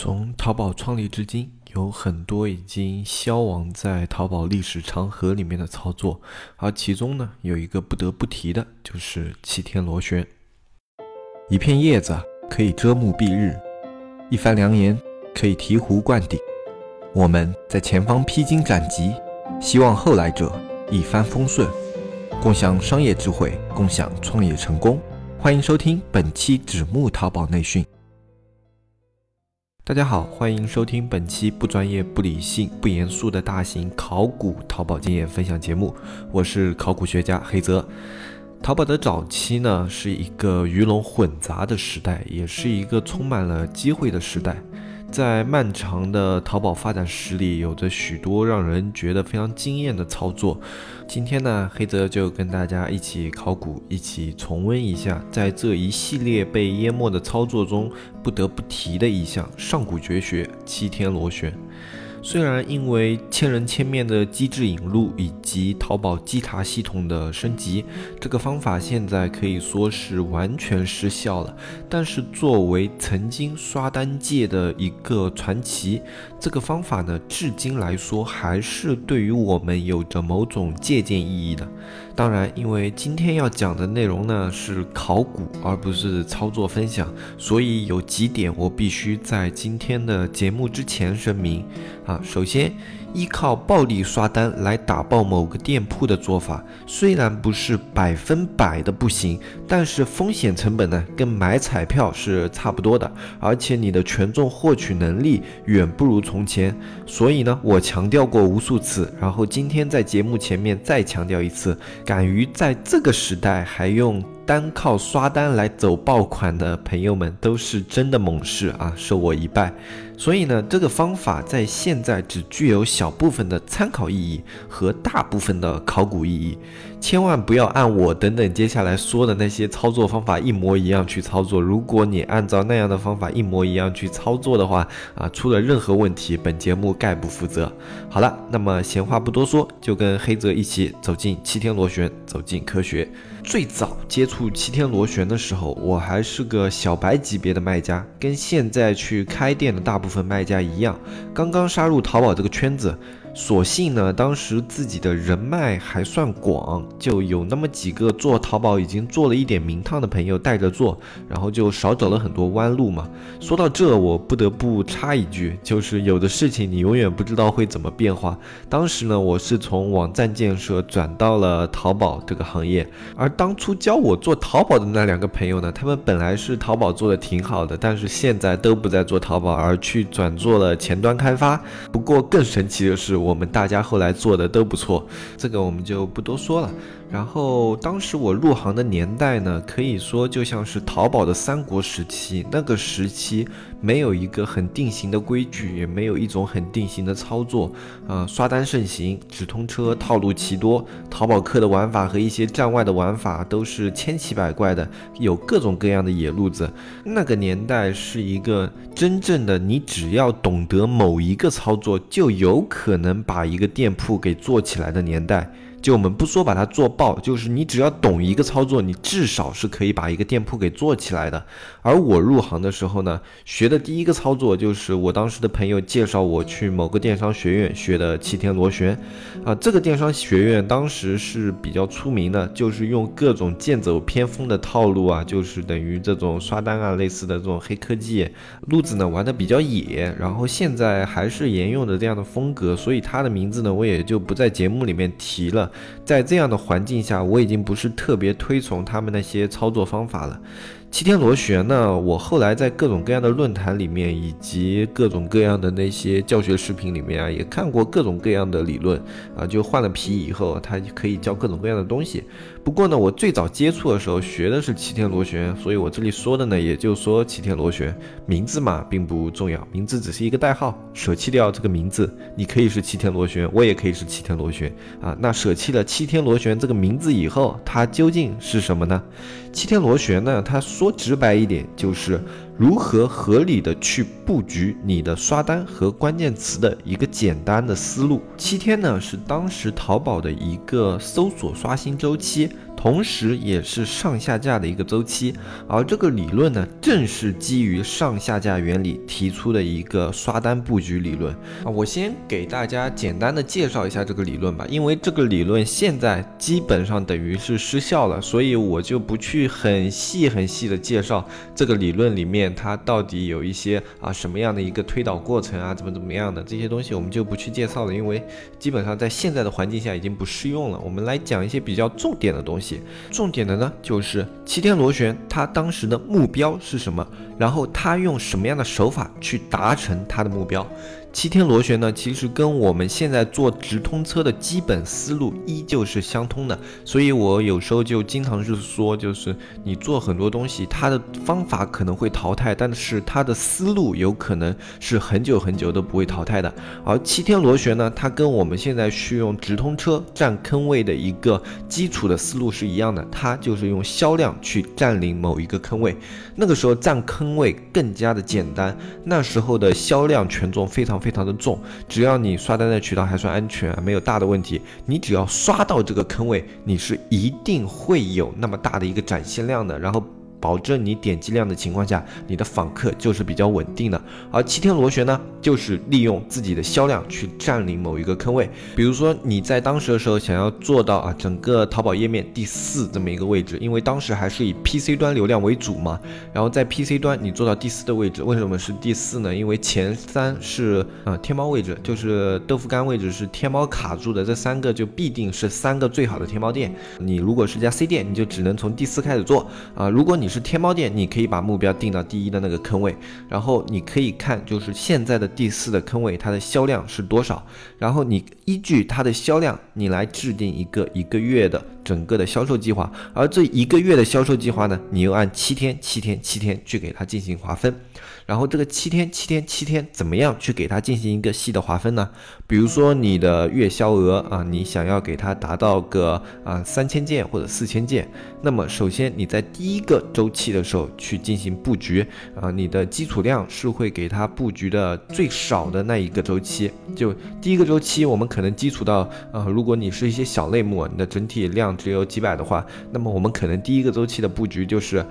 从淘宝创立至今，有很多已经消亡在淘宝历史长河里面的操作，而其中呢，有一个不得不提的，就是七天螺旋。一片叶子可以遮目蔽日，一番良言可以醍醐灌顶。我们在前方披荆斩棘，希望后来者一帆风顺，共享商业智慧，共享创业成功。欢迎收听本期纸木淘宝内训。大家好，欢迎收听本期不专业、不理性、不严肃的大型考古淘宝经验分享节目。我是考古学家黑泽。淘宝的早期呢，是一个鱼龙混杂的时代，也是一个充满了机会的时代。在漫长的淘宝发展史里，有着许多让人觉得非常惊艳的操作。今天呢，黑泽就跟大家一起考古，一起重温一下，在这一系列被淹没的操作中，不得不提的一项上古绝学——七天螺旋。虽然因为千人千面的机制引入以及淘宝稽查系统的升级，这个方法现在可以说是完全失效了，但是作为曾经刷单界的一个传奇，这个方法呢，至今来说还是对于我们有着某种借鉴意义的。当然，因为今天要讲的内容呢是考古，而不是操作分享，所以有几点我必须在今天的节目之前声明。啊，首先。依靠暴力刷单来打爆某个店铺的做法，虽然不是百分百的不行，但是风险成本呢，跟买彩票是差不多的，而且你的权重获取能力远不如从前。所以呢，我强调过无数次，然后今天在节目前面再强调一次，敢于在这个时代还用单靠刷单来走爆款的朋友们，都是真的猛士啊，受我一拜。所以呢，这个方法在现在只具有小部分的参考意义和大部分的考古意义，千万不要按我等等接下来说的那些操作方法一模一样去操作。如果你按照那样的方法一模一样去操作的话，啊，出了任何问题，本节目概不负责。好了，那么闲话不多说，就跟黑泽一起走进七天螺旋，走进科学。最早接触七天螺旋的时候，我还是个小白级别的卖家，跟现在去开店的大部分卖家一样，刚刚杀入淘宝这个圈子。所幸呢，当时自己的人脉还算广，就有那么几个做淘宝已经做了一点名堂的朋友带着做，然后就少走了很多弯路嘛。说到这，我不得不插一句，就是有的事情你永远不知道会怎么变化。当时呢，我是从网站建设转到了淘宝这个行业，而当初教我做淘宝的那两个朋友呢，他们本来是淘宝做的挺好的，但是现在都不再做淘宝，而去转做了前端开发。不过更神奇的是，我。我们大家后来做的都不错，这个我们就不多说了。然后当时我入行的年代呢，可以说就像是淘宝的三国时期。那个时期没有一个很定型的规矩，也没有一种很定型的操作。啊，刷单盛行，直通车套路奇多，淘宝客的玩法和一些站外的玩法都是千奇百怪的，有各种各样的野路子。那个年代是一个真正的，你只要懂得某一个操作，就有可能把一个店铺给做起来的年代。就我们不说把它做爆，就是你只要懂一个操作，你至少是可以把一个店铺给做起来的。而我入行的时候呢，学的第一个操作就是我当时的朋友介绍我去某个电商学院学的七天螺旋。啊，这个电商学院当时是比较出名的，就是用各种剑走偏锋的套路啊，就是等于这种刷单啊类似的这种黑科技路子呢玩的比较野。然后现在还是沿用的这样的风格，所以他的名字呢我也就不在节目里面提了。在这样的环境下，我已经不是特别推崇他们那些操作方法了。七天螺旋呢？我后来在各种各样的论坛里面，以及各种各样的那些教学视频里面啊，也看过各种各样的理论啊。就换了皮以后，它可以教各种各样的东西。不过呢，我最早接触的时候学的是七天螺旋，所以我这里说的呢，也就说七天螺旋名字嘛，并不重要，名字只是一个代号。舍弃掉这个名字，你可以是七天螺旋，我也可以是七天螺旋啊。那舍弃了七天螺旋这个名字以后，它究竟是什么呢？七天螺旋呢？它说直白一点，就是如何合理的去布局你的刷单和关键词的一个简单的思路。七天呢，是当时淘宝的一个搜索刷新周期。同时也是上下架的一个周期。而这个理论呢，正是基于上下架原理提出的一个刷单布局理论啊。我先给大家简单的介绍一下这个理论吧，因为这个理论现在基本上等于是失效了，所以我就不去很细很细的介绍这个理论里面它到底有一些啊什么样的一个推导过程啊，怎么怎么样的这些东西我们就不去介绍了，因为基本上在现在的环境下已经不适用了。我们来讲一些比较重点的东西，重点的呢就是七天螺旋他当时的目标是什么，然后他用什么样的手法去达成他的目标。七天螺旋呢，其实跟我们现在做直通车的基本思路依旧是相通的，所以我有时候就经常是说，就是你做很多东西，它的方法可能会淘汰，但是它的思路有可能是很久很久都不会淘汰的。而七天螺旋呢，它跟我们现在去用直通车占坑位的一个基础的思路是一样的，它就是用销量去占领某一个坑位。那个时候占坑位更加的简单，那时候的销量权重非常非常的重，只要你刷单的渠道还算安全，没有大的问题，你只要刷到这个坑位，你是一定会有那么大的一个展现量的，然后。保证你点击量的情况下，你的访客就是比较稳定的。而七天螺旋呢，就是利用自己的销量去占领某一个坑位。比如说你在当时的时候想要做到啊，整个淘宝页面第四这么一个位置，因为当时还是以 PC 端流量为主嘛。然后在 PC 端你做到第四的位置，为什么是第四呢？因为前三是啊天猫位置，就是豆腐干位置是天猫卡住的，这三个就必定是三个最好的天猫店。你如果是家 C 店，你就只能从第四开始做啊。如果你是天猫店，你可以把目标定到第一的那个坑位，然后你可以看就是现在的第四的坑位，它的销量是多少，然后你依据它的销量，你来制定一个一个月的整个的销售计划，而这一个月的销售计划呢，你又按七天、七天、七天去给它进行划分。然后这个七天七天七天怎么样去给它进行一个细的划分呢？比如说你的月销额啊，你想要给它达到个啊三千件或者四千件，那么首先你在第一个周期的时候去进行布局啊，你的基础量是会给它布局的最少的那一个周期。就第一个周期，我们可能基础到啊，如果你是一些小类目，你的整体量只有几百的话，那么我们可能第一个周期的布局就是，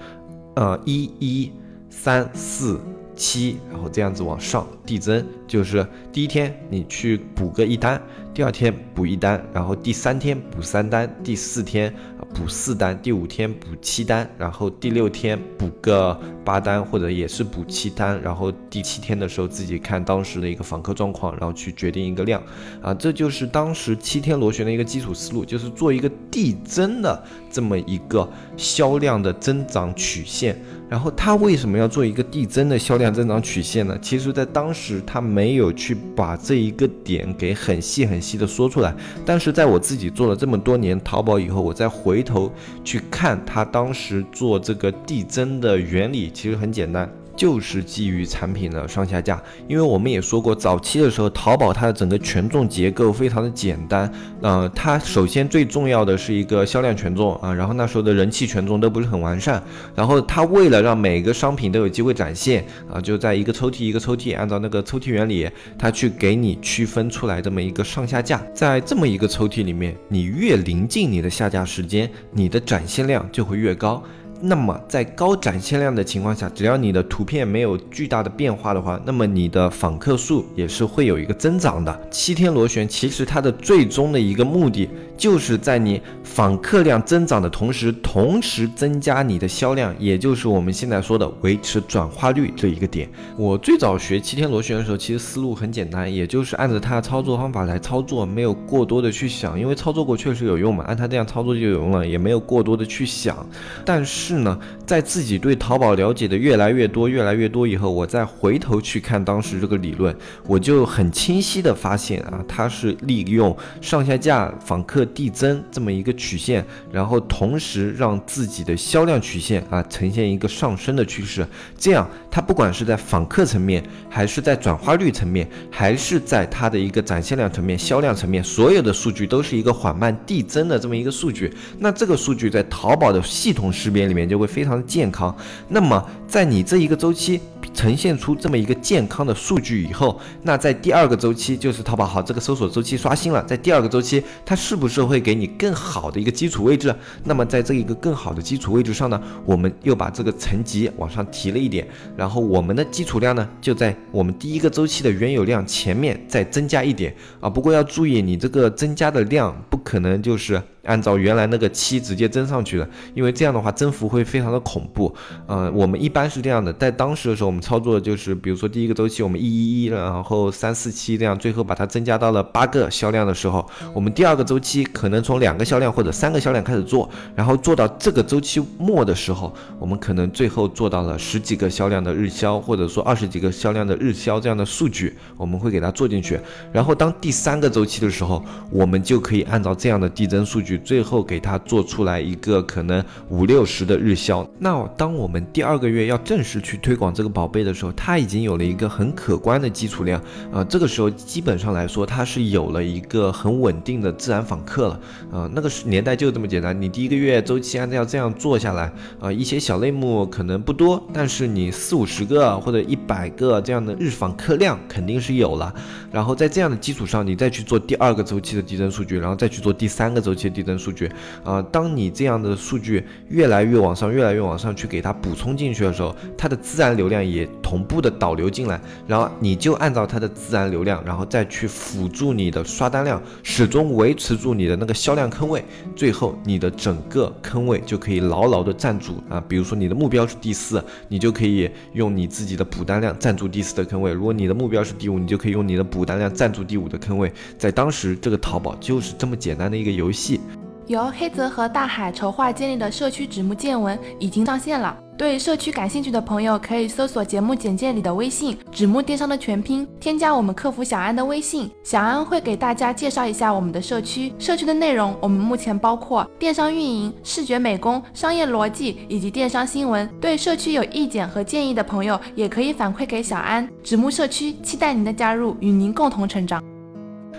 呃一一三四。七，然后这样子往上递增，就是第一天你去补个一单，第二天补一单，然后第三天补三单，第四天补四单，第五天补七单，然后第六天补个八单，或者也是补七单，然后第七天的时候自己看当时的一个访客状况，然后去决定一个量，啊，这就是当时七天螺旋的一个基础思路，就是做一个递增的这么一个销量的增长曲线。然后他为什么要做一个递增的销量增长曲线呢？其实，在当时他没有去把这一个点给很细很细的说出来。但是在我自己做了这么多年淘宝以后，我再回头去看他当时做这个递增的原理，其实很简单。就是基于产品的上下架，因为我们也说过，早期的时候，淘宝它的整个权重结构非常的简单，呃，它首先最重要的是一个销量权重啊，然后那时候的人气权重都不是很完善，然后它为了让每个商品都有机会展现啊，就在一个抽屉一个抽屉，按照那个抽屉原理，它去给你区分出来这么一个上下架，在这么一个抽屉里面，你越临近你的下架时间，你的展现量就会越高。那么在高展现量的情况下，只要你的图片没有巨大的变化的话，那么你的访客数也是会有一个增长的。七天螺旋其实它的最终的一个目的，就是在你访客量增长的同时，同时增加你的销量，也就是我们现在说的维持转化率这一个点。我最早学七天螺旋的时候，其实思路很简单，也就是按照它的操作方法来操作，没有过多的去想，因为操作过确实有用嘛，按它这样操作就有用了，也没有过多的去想，但是。是呢，在自己对淘宝了解的越来越多、越来越多以后，我再回头去看当时这个理论，我就很清晰的发现啊，它是利用上下架、访客递增这么一个曲线，然后同时让自己的销量曲线啊呈现一个上升的趋势。这样，它不管是在访客层面，还是在转化率层面，还是在它的一个展现量层面、销量层面，所有的数据都是一个缓慢递增的这么一个数据。那这个数据在淘宝的系统识别里面。就会非常的健康。那么，在你这一个周期。呈现出这么一个健康的数据以后，那在第二个周期，就是淘宝好这个搜索周期刷新了，在第二个周期，它是不是会给你更好的一个基础位置？那么在这一个更好的基础位置上呢，我们又把这个层级往上提了一点，然后我们的基础量呢，就在我们第一个周期的原有量前面再增加一点啊。不过要注意，你这个增加的量不可能就是。按照原来那个七直接增上去的，因为这样的话增幅会非常的恐怖。呃，我们一般是这样的，在当时的时候，操作就是，比如说第一个周期我们一一一，然后三四七这样，最后把它增加到了八个销量的时候，我们第二个周期可能从两个销量或者三个销量开始做，然后做到这个周期末的时候，我们可能最后做到了十几个销量的日销，或者说二十几个销量的日销这样的数据，我们会给它做进去。然后当第三个周期的时候，我们就可以按照这样的递增数据。最后给它做出来一个可能五六十的日销。那当我们第二个月要正式去推广这个宝贝的时候，它已经有了一个很可观的基础量啊。这个时候基本上来说，它是有了一个很稳定的自然访客了啊。那个年代就这么简单，你第一个月周期按照这样做下来啊，一些小类目可能不多，但是你四五十个或者一百个这样的日访客量肯定是有了。然后在这样的基础上，你再去做第二个周期的递增数据，然后再去做第三个周期的递增数据，啊，当你这样的数据越来越往上，越来越往上去给它补充进去的时候，它的自然流量也同步的导流进来，然后你就按照它的自然流量，然后再去辅助你的刷单量，始终维持住你的那个销量坑位，最后你的整个坑位就可以牢牢的站住啊。比如说你的目标是第四，你就可以用你自己的补单量站住第四的坑位；如果你的目标是第五，你就可以用你的补单量站住第五的坑位，在当时这个淘宝就是这么简单的一个游戏。由黑泽和大海筹划建立的社区纸木见闻已经上线了，对社区感兴趣的朋友可以搜索节目简介里的微信“纸木电商”的全拼，添加我们客服小安的微信，小安会给大家介绍一下我们的社区。社区的内容我们目前包括电商运营、视觉美工、商业逻辑以及电商新闻。对社区有意见和建议的朋友，也可以反馈给小安。纸木社区期待您的加入，与您共同成长。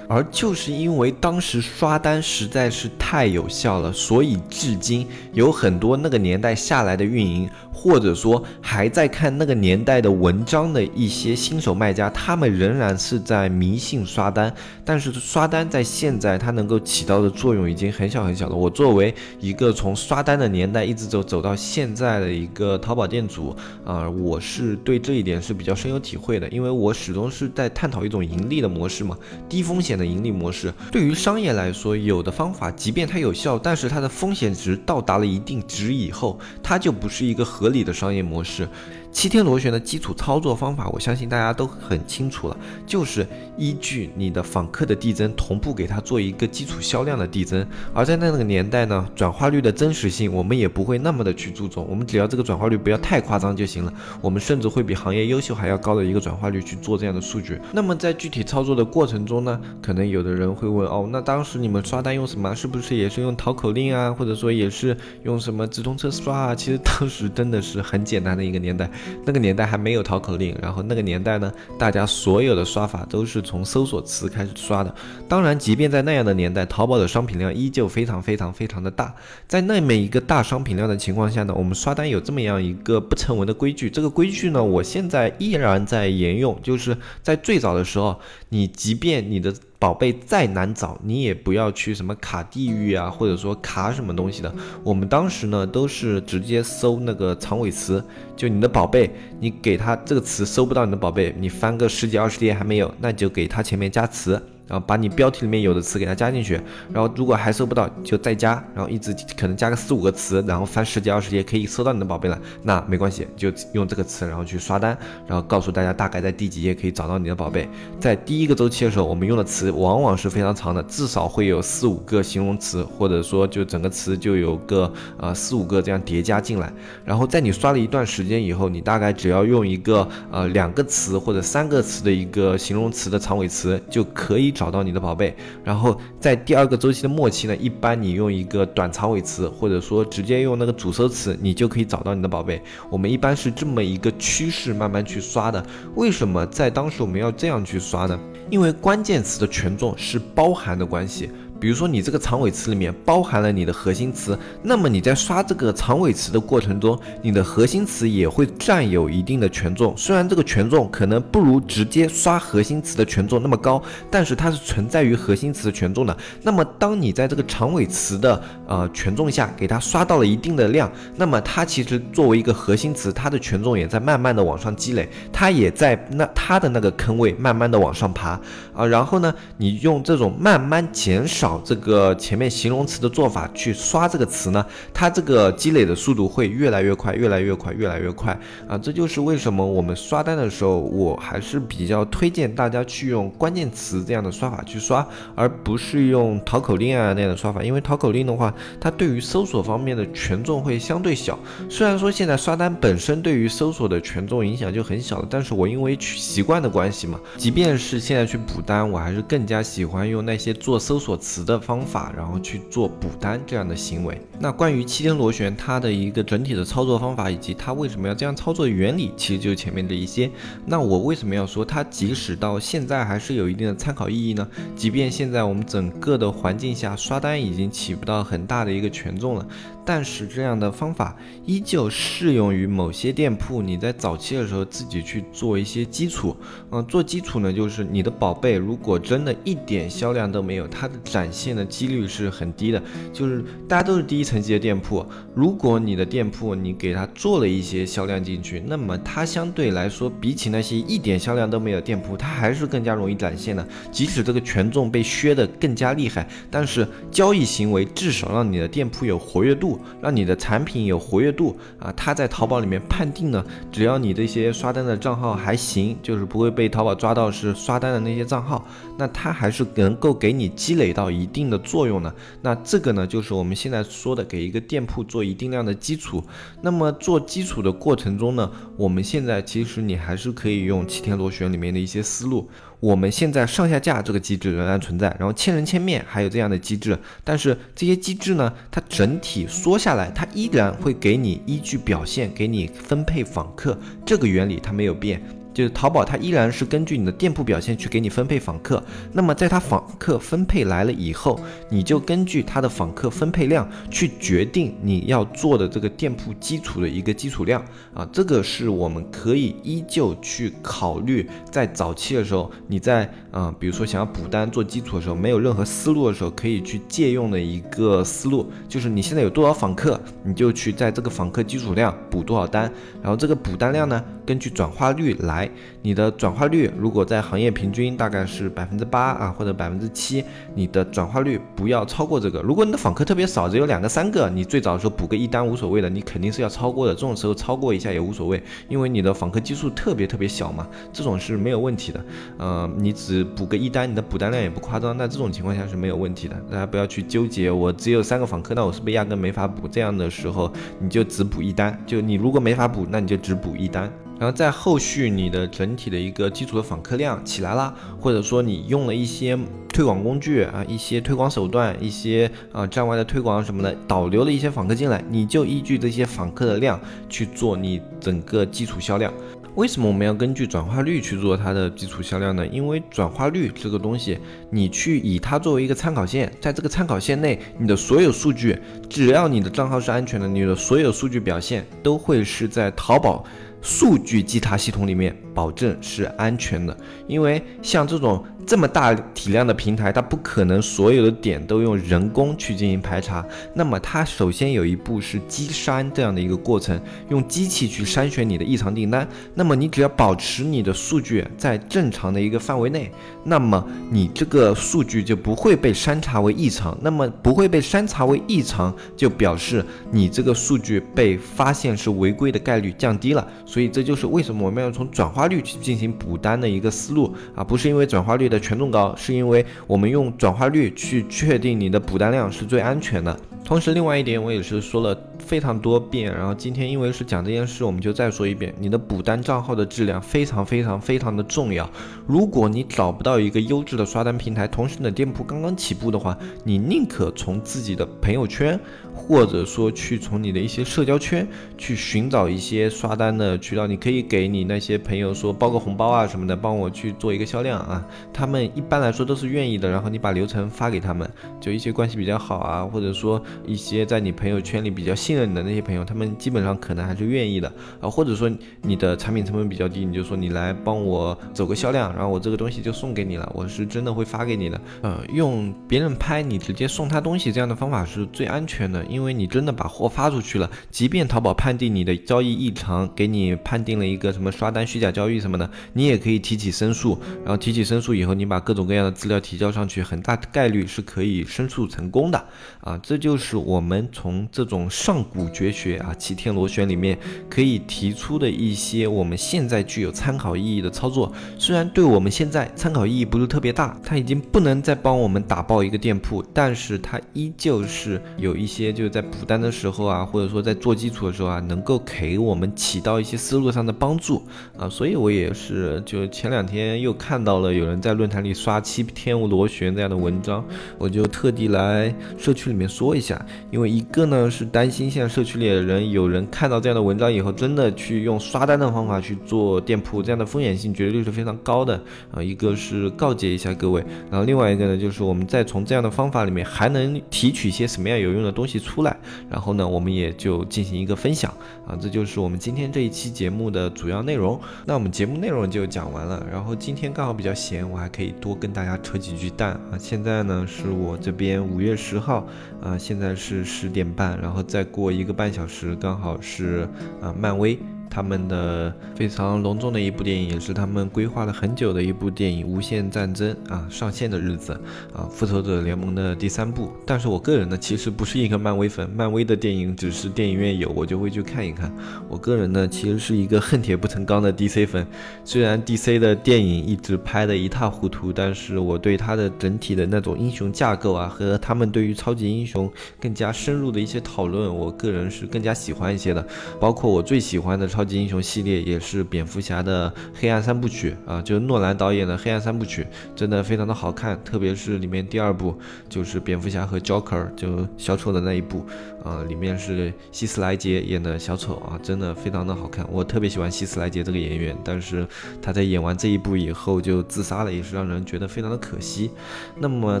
而就是因为当时刷单实在是太有效了，所以至今有很多那个年代下来的运营。或者说还在看那个年代的文章的一些新手卖家，他们仍然是在迷信刷单，但是刷单在现在它能够起到的作用已经很小很小了。我作为一个从刷单的年代一直走走到现在的一个淘宝店主啊，我是对这一点是比较深有体会的，因为我始终是在探讨一种盈利的模式嘛，低风险的盈利模式。对于商业来说，有的方法即便它有效，但是它的风险值到达了一定值以后，它就不是一个合。理的商业模式。七天螺旋的基础操作方法，我相信大家都很清楚了，就是依据你的访客的递增，同步给它做一个基础销量的递增。而在那个年代呢，转化率的真实性，我们也不会那么的去注重，我们只要这个转化率不要太夸张就行了。我们甚至会比行业优秀还要高的一个转化率去做这样的数据。那么在具体操作的过程中呢，可能有的人会问哦，那当时你们刷单用什么？是不是也是用淘口令啊，或者说也是用什么直通车刷啊？其实当时真的是很简单的一个年代。那个年代还没有淘口令，然后那个年代呢，大家所有的刷法都是从搜索词开始刷的。当然，即便在那样的年代，淘宝的商品量依旧非常非常非常的大。在那么一个大商品量的情况下呢，我们刷单有这么样一个不成文的规矩。这个规矩呢，我现在依然在沿用，就是在最早的时候，你即便你的。宝贝再难找，你也不要去什么卡地域啊，或者说卡什么东西的。我们当时呢都是直接搜那个长尾词，就你的宝贝，你给他这个词搜不到你的宝贝，你翻个十几二十页还没有，那就给他前面加词。然后把你标题里面有的词给它加进去，然后如果还搜不到就再加，然后一直可能加个四五个词，然后翻十几二十页可以搜到你的宝贝了。那没关系，就用这个词然后去刷单，然后告诉大家大概在第几页可以找到你的宝贝。在第一个周期的时候，我们用的词往往是非常长的，至少会有四五个形容词，或者说就整个词就有个呃四五个这样叠加进来。然后在你刷了一段时间以后，你大概只要用一个呃两个词或者三个词的一个形容词的长尾词就可以。找到你的宝贝，然后在第二个周期的末期呢，一般你用一个短长尾词，或者说直接用那个主搜词，你就可以找到你的宝贝。我们一般是这么一个趋势慢慢去刷的。为什么在当时我们要这样去刷呢？因为关键词的权重是包含的关系。比如说你这个长尾词里面包含了你的核心词，那么你在刷这个长尾词的过程中，你的核心词也会占有一定的权重。虽然这个权重可能不如直接刷核心词的权重那么高，但是它是存在于核心词的权重的。那么当你在这个长尾词的呃权重下给它刷到了一定的量，那么它其实作为一个核心词，它的权重也在慢慢的往上积累，它也在那它的那个坑位慢慢的往上爬啊。然后呢，你用这种慢慢减少。找这个前面形容词的做法去刷这个词呢，它这个积累的速度会越来越快，越来越快，越来越快啊！这就是为什么我们刷单的时候，我还是比较推荐大家去用关键词这样的刷法去刷，而不是用淘口令啊那样的刷法。因为淘口令的话，它对于搜索方面的权重会相对小。虽然说现在刷单本身对于搜索的权重影响就很小了，但是我因为去习惯的关系嘛，即便是现在去补单，我还是更加喜欢用那些做搜索词。词的方法，然后去做补单这样的行为。那关于七天螺旋它的一个整体的操作方法，以及它为什么要这样操作的原理，其实就前面这一些。那我为什么要说它即使到现在还是有一定的参考意义呢？即便现在我们整个的环境下刷单已经起不到很大的一个权重了。但是这样的方法依旧适用于某些店铺。你在早期的时候自己去做一些基础，嗯，做基础呢，就是你的宝贝如果真的一点销量都没有，它的展现的几率是很低的。就是大家都是第一层级的店铺，如果你的店铺你给它做了一些销量进去，那么它相对来说比起那些一点销量都没有的店铺，它还是更加容易展现的。即使这个权重被削得更加厉害，但是交易行为至少让你的店铺有活跃度。让你的产品有活跃度啊，他在淘宝里面判定呢，只要你这些刷单的账号还行，就是不会被淘宝抓到是刷单的那些账号，那他还是能够给你积累到一定的作用的。那这个呢，就是我们现在说的给一个店铺做一定量的基础。那么做基础的过程中呢，我们现在其实你还是可以用七天螺旋里面的一些思路。我们现在上下架这个机制仍然存在，然后千人千面还有这样的机制，但是这些机制呢，它整体缩下来，它依然会给你依据表现给你分配访客，这个原理它没有变。就是淘宝，它依然是根据你的店铺表现去给你分配访客。那么在它访客分配来了以后，你就根据它的访客分配量去决定你要做的这个店铺基础的一个基础量啊。这个是我们可以依旧去考虑，在早期的时候，你在啊，比如说想要补单做基础的时候，没有任何思路的时候，可以去借用的一个思路，就是你现在有多少访客，你就去在这个访客基础量补多少单，然后这个补单量呢，根据转化率来。你的转化率如果在行业平均大概是百分之八啊，或者百分之七，你的转化率不要超过这个。如果你的访客特别少，只有两个三个，你最早的时候补个一单无所谓的，你肯定是要超过的。这种时候超过一下也无所谓，因为你的访客基数特别特别小嘛，这种是没有问题的。呃，你只补个一单，你的补单量也不夸张，那这种情况下是没有问题的。大家不要去纠结，我只有三个访客，那我是不是压根没法补？这样的时候你就只补一单，就你如果没法补，那你就只补一单。然后在后续你的整体的一个基础的访客量起来啦，或者说你用了一些推广工具啊，一些推广手段，一些啊站外的推广什么的，导流了一些访客进来，你就依据这些访客的量去做你整个基础销量。为什么我们要根据转化率去做它的基础销量呢？因为转化率这个东西，你去以它作为一个参考线，在这个参考线内，你的所有数据，只要你的账号是安全的，你的所有数据表现都会是在淘宝。数据稽查系统里面保证是安全的，因为像这种。这么大体量的平台，它不可能所有的点都用人工去进行排查。那么它首先有一步是机删这样的一个过程，用机器去筛选你的异常订单。那么你只要保持你的数据在正常的一个范围内，那么你这个数据就不会被筛查为异常。那么不会被筛查为异常，就表示你这个数据被发现是违规的概率降低了。所以这就是为什么我们要从转化率去进行补单的一个思路啊，不是因为转化率的。权重高，是因为我们用转化率去确定你的补单量是最安全的。同时，另外一点我也是说了非常多遍，然后今天因为是讲这件事，我们就再说一遍，你的补单账号的质量非常非常非常的重要。如果你找不到一个优质的刷单平台，同时你的店铺刚刚起步的话，你宁可从自己的朋友圈。或者说去从你的一些社交圈去寻找一些刷单的渠道，你可以给你那些朋友说包个红包啊什么的，帮我去做一个销量啊。他们一般来说都是愿意的。然后你把流程发给他们，就一些关系比较好啊，或者说一些在你朋友圈里比较信任你的那些朋友，他们基本上可能还是愿意的啊。或者说你的产品成本比较低，你就说你来帮我走个销量，然后我这个东西就送给你了，我是真的会发给你的。呃，用别人拍你直接送他东西这样的方法是最安全的。因为你真的把货发出去了，即便淘宝判定你的交易异常，给你判定了一个什么刷单虚假交易什么的，你也可以提起申诉。然后提起申诉以后，你把各种各样的资料提交上去，很大概率是可以申诉成功的。啊，这就是我们从这种上上古绝学啊齐天螺旋里面可以提出的一些我们现在具有参考意义的操作。虽然对我们现在参考意义不是特别大，它已经不能再帮我们打爆一个店铺，但是它依旧是有一些。就是在补单的时候啊，或者说在做基础的时候啊，能够给我们起到一些思路上的帮助啊，所以我也是就前两天又看到了有人在论坛里刷七天螺旋这样的文章，我就特地来社区里面说一下，因为一个呢是担心现在社区里的人有人看到这样的文章以后，真的去用刷单的方法去做店铺，这样的风险性绝对是非常高的啊，一个是告诫一下各位，然后另外一个呢就是我们再从这样的方法里面还能提取一些什么样有用的东西。出来，然后呢，我们也就进行一个分享啊，这就是我们今天这一期节目的主要内容。那我们节目内容就讲完了，然后今天刚好比较闲，我还可以多跟大家扯几句蛋啊。现在呢是我这边五月十号啊，现在是十点半，然后在过一个半小时，刚好是啊漫威。他们的非常隆重的一部电影，也是他们规划了很久的一部电影《无限战争》啊上线的日子啊，《复仇者联盟》的第三部。但是我个人呢，其实不是一个漫威粉，漫威的电影只是电影院有，我就会去看一看。我个人呢，其实是一个恨铁不成钢的 DC 粉。虽然 DC 的电影一直拍得一塌糊涂，但是我对它的整体的那种英雄架构啊，和他们对于超级英雄更加深入的一些讨论，我个人是更加喜欢一些的。包括我最喜欢的。超超级英雄系列也是蝙蝠侠的黑暗三部曲啊，就是诺兰导演的黑暗三部曲，真的非常的好看，特别是里面第二部，就是蝙蝠侠和 Joker 就小丑的那一部。啊，里面是希斯莱杰演的小丑啊，真的非常的好看，我特别喜欢希斯莱杰这个演员，但是他在演完这一部以后就自杀了，也是让人觉得非常的可惜。那么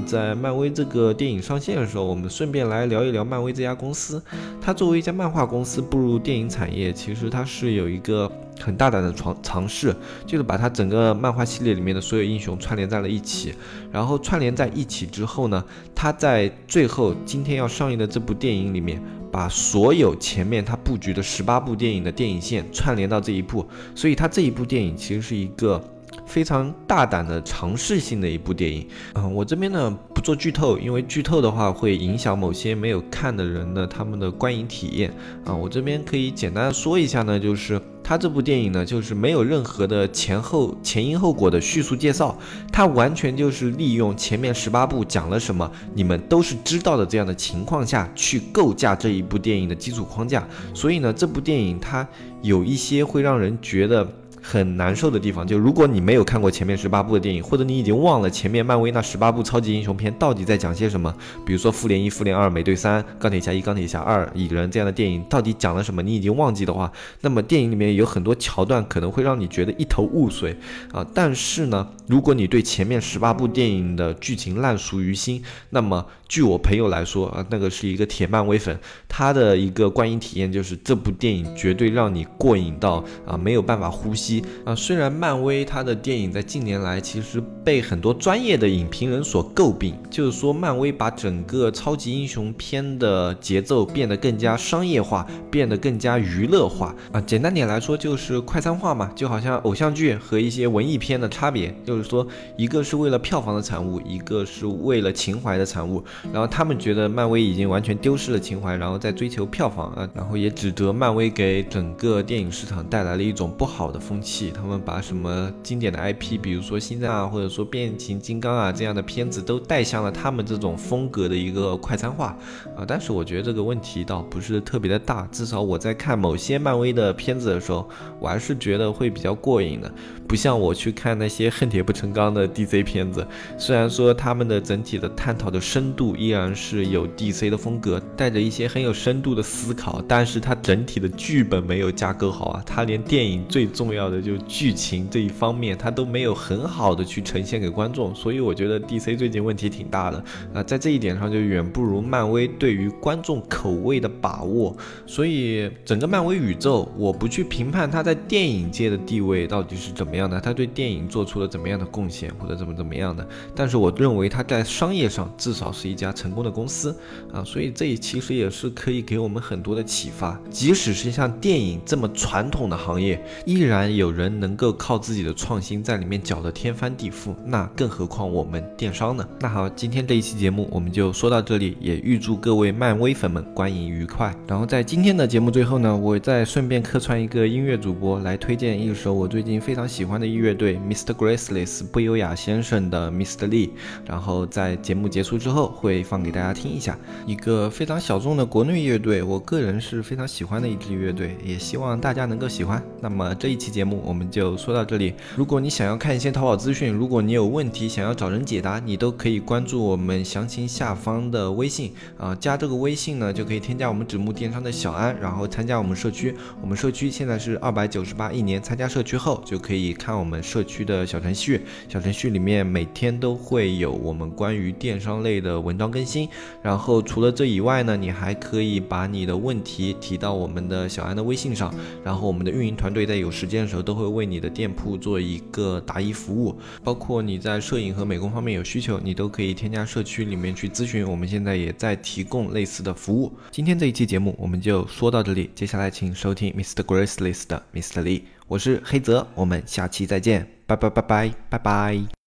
在漫威这个电影上线的时候，我们顺便来聊一聊漫威这家公司。它作为一家漫画公司步入电影产业，其实它是有一个。很大胆的尝尝试，就是把它整个漫画系列里面的所有英雄串联在了一起，然后串联在一起之后呢，他在最后今天要上映的这部电影里面，把所有前面他布局的十八部电影的电影线串联到这一部，所以他这一部电影其实是一个。非常大胆的尝试性的一部电影，嗯，我这边呢不做剧透，因为剧透的话会影响某些没有看的人的他们的观影体验啊。我这边可以简单说一下呢，就是它这部电影呢，就是没有任何的前后前因后果的叙述介绍，它完全就是利用前面十八部讲了什么，你们都是知道的这样的情况下去构架这一部电影的基础框架。所以呢，这部电影它有一些会让人觉得。很难受的地方，就如果你没有看过前面十八部的电影，或者你已经忘了前面漫威那十八部超级英雄片到底在讲些什么，比如说复联一、复联二、美队三、钢铁侠一、钢铁侠二、蚁人这样的电影到底讲了什么，你已经忘记的话，那么电影里面有很多桥段可能会让你觉得一头雾水啊。但是呢，如果你对前面十八部电影的剧情烂熟于心，那么据我朋友来说啊，那个是一个铁漫威粉，他的一个观影体验就是这部电影绝对让你过瘾到啊没有办法呼吸。啊，虽然漫威它的电影在近年来其实被很多专业的影评人所诟病，就是说漫威把整个超级英雄片的节奏变得更加商业化，变得更加娱乐化啊。简单点来说就是快餐化嘛，就好像偶像剧和一些文艺片的差别，就是说一个是为了票房的产物，一个是为了情怀的产物。然后他们觉得漫威已经完全丢失了情怀，然后在追求票房啊，然后也指责漫威给整个电影市场带来了一种不好的风气。他们把什么经典的 IP，比如说星战啊，或者说变形金刚啊这样的片子都带向了他们这种风格的一个快餐化啊。但是我觉得这个问题倒不是特别的大，至少我在看某些漫威的片子的时候，我还是觉得会比较过瘾的，不像我去看那些恨铁不成钢的 DC 片子，虽然说他们的整体的探讨的深度依然是有 DC 的风格，带着一些很有深度的思考，但是它整体的剧本没有架构好啊，它连电影最重要的就剧情这一方面，它都没有很好的去呈现给观众，所以我觉得 DC 最近问题挺大的。啊，在这一点上就远不如漫威对于观众口味的把握，所以整个漫威宇宙，我不去评判它在电影界的地位到底是怎么样的，它对电影做出了怎么样的贡献或者怎么怎么样的，但是我认为它在商业上至少是一家成功的公司啊，所以这其实也是可以给我们很多的启发。即使是像电影这么传统的行业，依然有人能够靠自己的创新在里面搅得天翻地覆，那更何况我们电商呢？那好，今天这一期节目我们就说到这里，也预祝各位漫威粉们观影愉快。然后在今天的节目最后呢，我再顺便客串一个音乐主播，来推荐一首我最近非常喜欢的乐队 Mr. Graceless 不优雅先生的 Mr. Lee。然后在节目结束之后会会放给大家听一下，一个非常小众的国内乐队，我个人是非常喜欢的一支乐队，也希望大家能够喜欢。那么这一期节目我们就说到这里。如果你想要看一些淘宝资讯，如果你有问题想要找人解答，你都可以关注我们详情下方的微信啊，加这个微信呢就可以添加我们纸木电商的小安，然后参加我们社区。我们社区现在是二百九十八一年，参加社区后就可以看我们社区的小程序，小程序里面每天都会有我们关于电商类的文章更新。然后除了这以外呢，你还可以把你的问题提到我们的小安的微信上，然后我们的运营团队在有时间的时候都会为你的店铺做一个答疑服务，包括你在摄影和美工方面有需求，你都可以添加社区里面去咨询。我们现在也在提供类似的服务。今天这一期节目我们就说到这里，接下来请收听 Mr. Graceless 的 Mr. Lee，我是黑泽，我们下期再见，拜拜拜拜拜拜。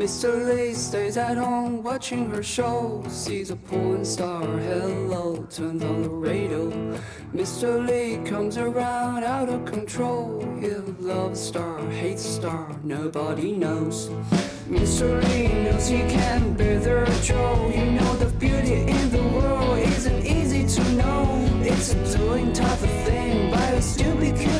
Mr. Lee stays at home watching her show. Sees a porn star, hello, turns on the radio. Mr. Lee comes around out of control. He loves star, hates star, nobody knows. Mr. Lee knows he can't bear their joke. You know the beauty in the world isn't easy to know. It's a doing type of thing, but it's because it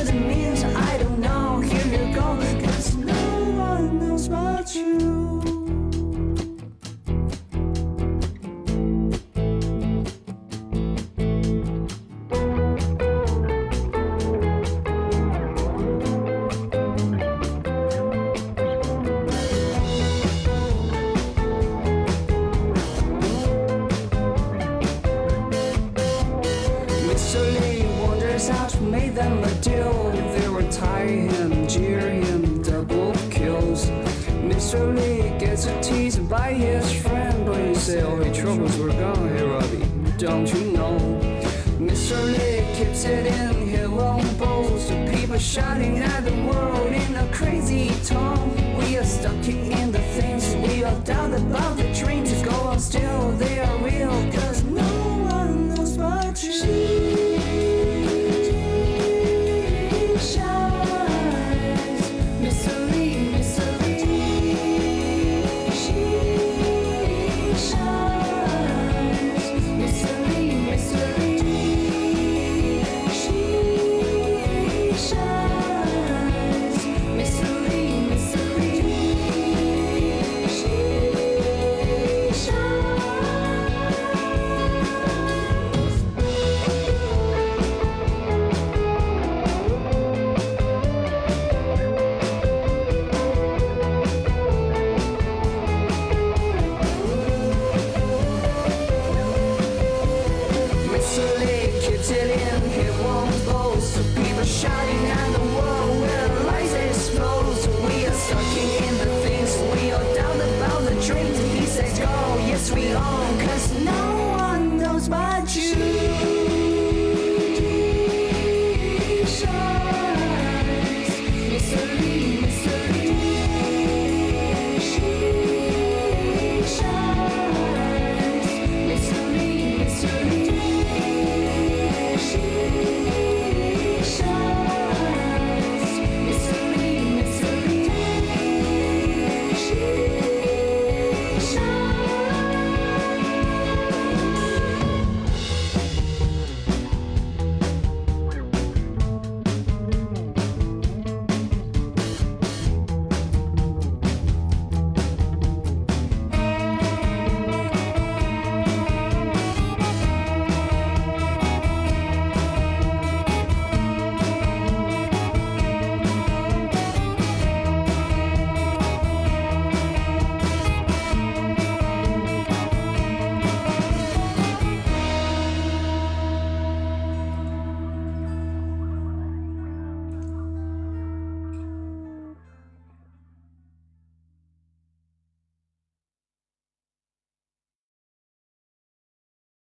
make them a deal. They will tie him, jeer him, double kills. Mr. Lee gets a tease by his friend, but he say all his troubles were gone. Hey Robbie, don't you know? Mr. Lee keeps it in his own boast. The people shouting at the world in a crazy tone. We are stuck in the things we are down about.